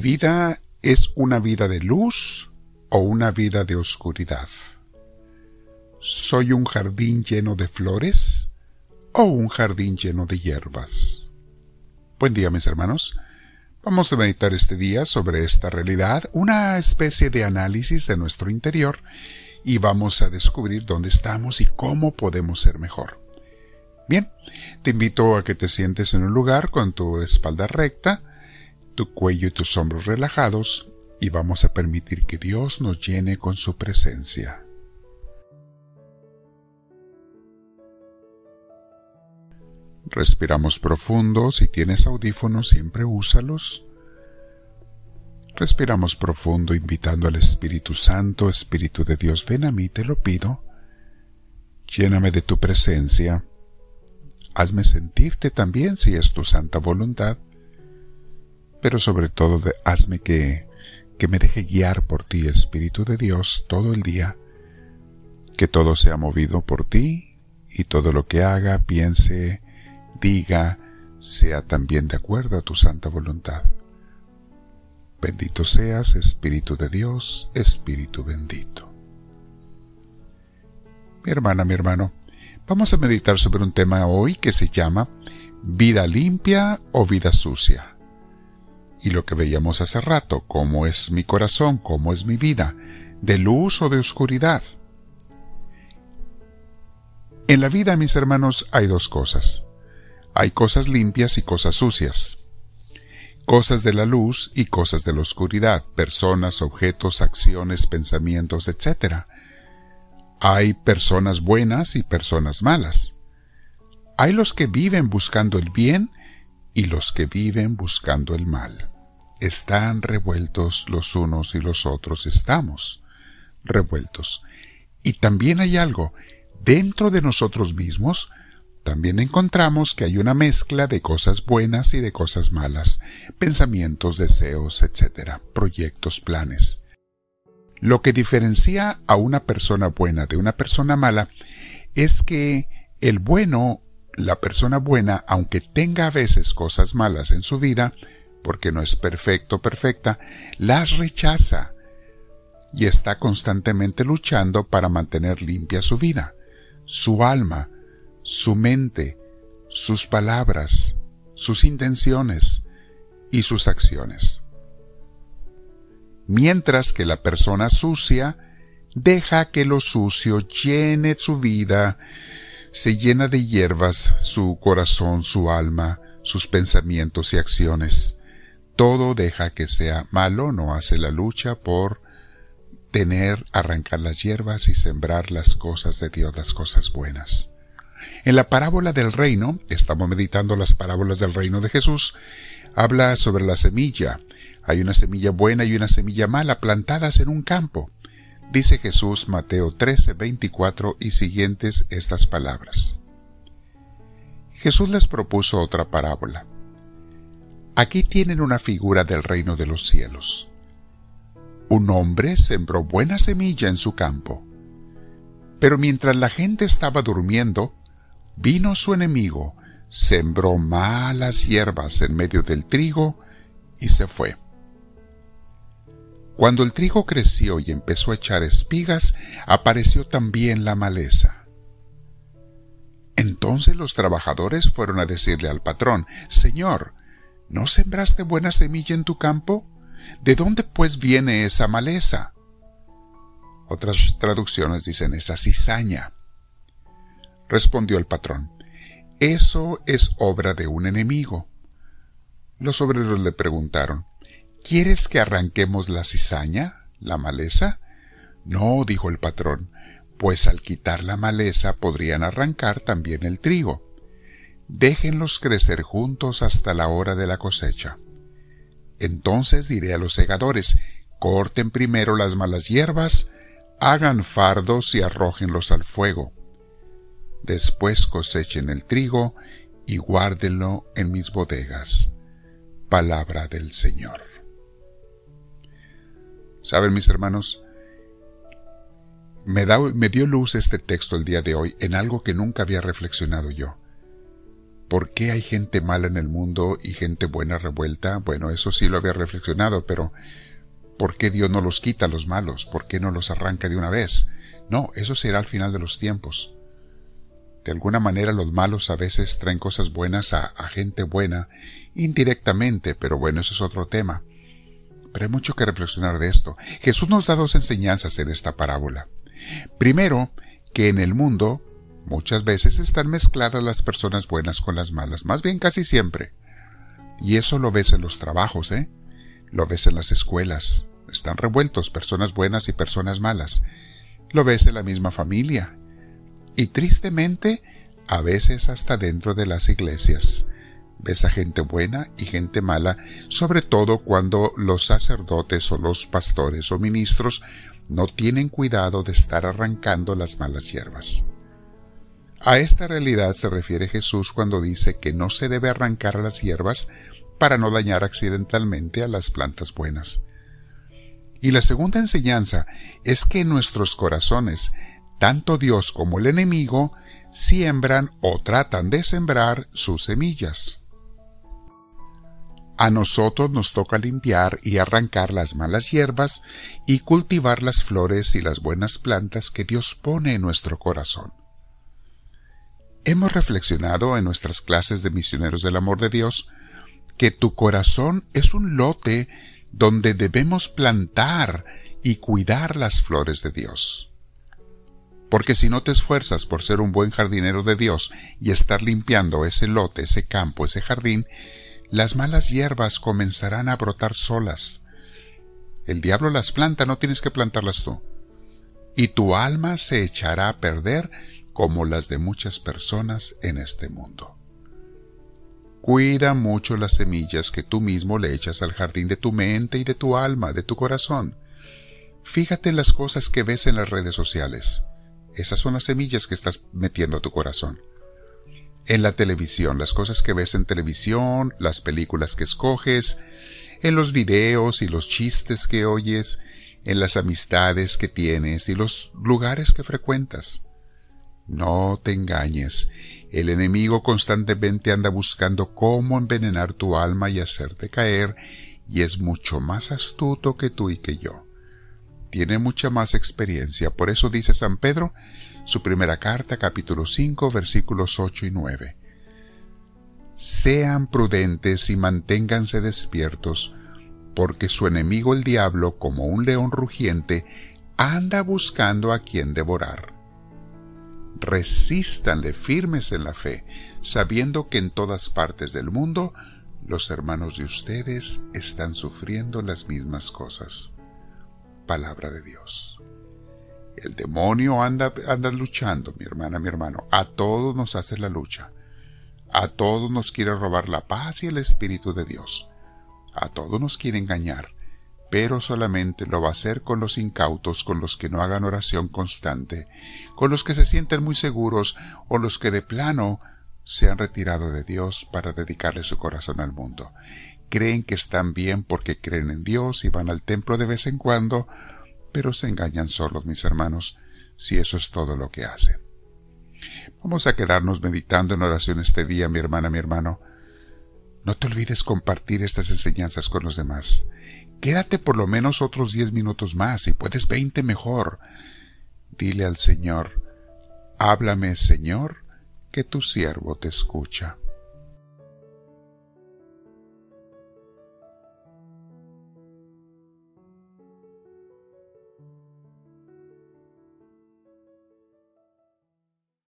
¿Mi vida es una vida de luz o una vida de oscuridad? ¿Soy un jardín lleno de flores o un jardín lleno de hierbas? Buen día mis hermanos. Vamos a meditar este día sobre esta realidad, una especie de análisis de nuestro interior, y vamos a descubrir dónde estamos y cómo podemos ser mejor. Bien, te invito a que te sientes en un lugar con tu espalda recta, tu cuello y tus hombros relajados, y vamos a permitir que Dios nos llene con su presencia. Respiramos profundo, si tienes audífonos siempre úsalos. Respiramos profundo invitando al Espíritu Santo, Espíritu de Dios, ven a mí, te lo pido. Lléname de tu presencia. Hazme sentirte también si es tu santa voluntad. Pero sobre todo hazme que, que me deje guiar por ti, Espíritu de Dios, todo el día. Que todo sea movido por ti y todo lo que haga, piense, diga sea también de acuerdo a tu santa voluntad. Bendito seas, Espíritu de Dios, Espíritu bendito. Mi hermana, mi hermano, vamos a meditar sobre un tema hoy que se llama vida limpia o vida sucia. Y lo que veíamos hace rato, cómo es mi corazón, cómo es mi vida, de luz o de oscuridad. En la vida, mis hermanos, hay dos cosas. Hay cosas limpias y cosas sucias. Cosas de la luz y cosas de la oscuridad, personas, objetos, acciones, pensamientos, etc. Hay personas buenas y personas malas. Hay los que viven buscando el bien y los que viven buscando el mal. Están revueltos los unos y los otros estamos revueltos. Y también hay algo, dentro de nosotros mismos también encontramos que hay una mezcla de cosas buenas y de cosas malas, pensamientos, deseos, etc., proyectos, planes. Lo que diferencia a una persona buena de una persona mala es que el bueno, la persona buena, aunque tenga a veces cosas malas en su vida, porque no es perfecto perfecta, las rechaza y está constantemente luchando para mantener limpia su vida, su alma, su mente, sus palabras, sus intenciones y sus acciones. Mientras que la persona sucia deja que lo sucio llene su vida, se llena de hierbas su corazón, su alma, sus pensamientos y acciones. Todo deja que sea malo, no hace la lucha por tener, arrancar las hierbas y sembrar las cosas de Dios, las cosas buenas. En la parábola del reino, estamos meditando las parábolas del reino de Jesús, habla sobre la semilla. Hay una semilla buena y una semilla mala plantadas en un campo. Dice Jesús Mateo 13, 24 y siguientes estas palabras. Jesús les propuso otra parábola. Aquí tienen una figura del reino de los cielos. Un hombre sembró buena semilla en su campo. Pero mientras la gente estaba durmiendo, Vino su enemigo, sembró malas hierbas en medio del trigo y se fue. Cuando el trigo creció y empezó a echar espigas, apareció también la maleza. Entonces los trabajadores fueron a decirle al patrón, Señor, ¿no sembraste buena semilla en tu campo? ¿De dónde pues viene esa maleza? Otras traducciones dicen esa cizaña. Respondió el patrón, Eso es obra de un enemigo. Los obreros le preguntaron, ¿Quieres que arranquemos la cizaña, la maleza? No, dijo el patrón, pues al quitar la maleza podrían arrancar también el trigo. Déjenlos crecer juntos hasta la hora de la cosecha. Entonces diré a los segadores, corten primero las malas hierbas, hagan fardos y arrójenlos al fuego después cosechen el trigo y guárdenlo en mis bodegas. Palabra del Señor. Saben mis hermanos, me, me dio luz este texto el día de hoy en algo que nunca había reflexionado yo. ¿Por qué hay gente mala en el mundo y gente buena revuelta? Bueno, eso sí lo había reflexionado, pero ¿por qué Dios no los quita a los malos? ¿Por qué no los arranca de una vez? No, eso será al final de los tiempos. De alguna manera los malos a veces traen cosas buenas a, a gente buena, indirectamente, pero bueno, eso es otro tema. Pero hay mucho que reflexionar de esto. Jesús nos da dos enseñanzas en esta parábola. Primero, que en el mundo Muchas veces están mezcladas las personas buenas con las malas, más bien casi siempre. Y eso lo ves en los trabajos, ¿eh? Lo ves en las escuelas. Están revueltos personas buenas y personas malas. Lo ves en la misma familia. Y tristemente, a veces hasta dentro de las iglesias. Ves a gente buena y gente mala, sobre todo cuando los sacerdotes o los pastores o ministros no tienen cuidado de estar arrancando las malas hierbas. A esta realidad se refiere Jesús cuando dice que no se debe arrancar las hierbas para no dañar accidentalmente a las plantas buenas. Y la segunda enseñanza es que en nuestros corazones, tanto Dios como el enemigo siembran o tratan de sembrar sus semillas. A nosotros nos toca limpiar y arrancar las malas hierbas y cultivar las flores y las buenas plantas que Dios pone en nuestro corazón. Hemos reflexionado en nuestras clases de misioneros del amor de Dios que tu corazón es un lote donde debemos plantar y cuidar las flores de Dios. Porque si no te esfuerzas por ser un buen jardinero de Dios y estar limpiando ese lote, ese campo, ese jardín, las malas hierbas comenzarán a brotar solas. El diablo las planta, no tienes que plantarlas tú. Y tu alma se echará a perder como las de muchas personas en este mundo. Cuida mucho las semillas que tú mismo le echas al jardín de tu mente y de tu alma, de tu corazón. Fíjate en las cosas que ves en las redes sociales. Esas son las semillas que estás metiendo a tu corazón. En la televisión, las cosas que ves en televisión, las películas que escoges, en los videos y los chistes que oyes, en las amistades que tienes y los lugares que frecuentas. No te engañes. El enemigo constantemente anda buscando cómo envenenar tu alma y hacerte caer, y es mucho más astuto que tú y que yo. Tiene mucha más experiencia, por eso dice San Pedro, su primera carta, capítulo 5, versículos 8 y 9. Sean prudentes y manténganse despiertos, porque su enemigo el diablo, como un león rugiente, anda buscando a quien devorar resístanle firmes en la fe, sabiendo que en todas partes del mundo los hermanos de ustedes están sufriendo las mismas cosas. Palabra de Dios. El demonio anda, anda luchando, mi hermana, mi hermano. A todos nos hace la lucha. A todos nos quiere robar la paz y el Espíritu de Dios. A todos nos quiere engañar pero solamente lo va a hacer con los incautos, con los que no hagan oración constante, con los que se sienten muy seguros o los que de plano se han retirado de Dios para dedicarle su corazón al mundo. Creen que están bien porque creen en Dios y van al templo de vez en cuando, pero se engañan solos, mis hermanos, si eso es todo lo que hacen. Vamos a quedarnos meditando en oración este día, mi hermana, mi hermano. No te olvides compartir estas enseñanzas con los demás. Quédate por lo menos otros diez minutos más, y puedes veinte mejor. Dile al Señor, háblame, Señor, que tu siervo te escucha.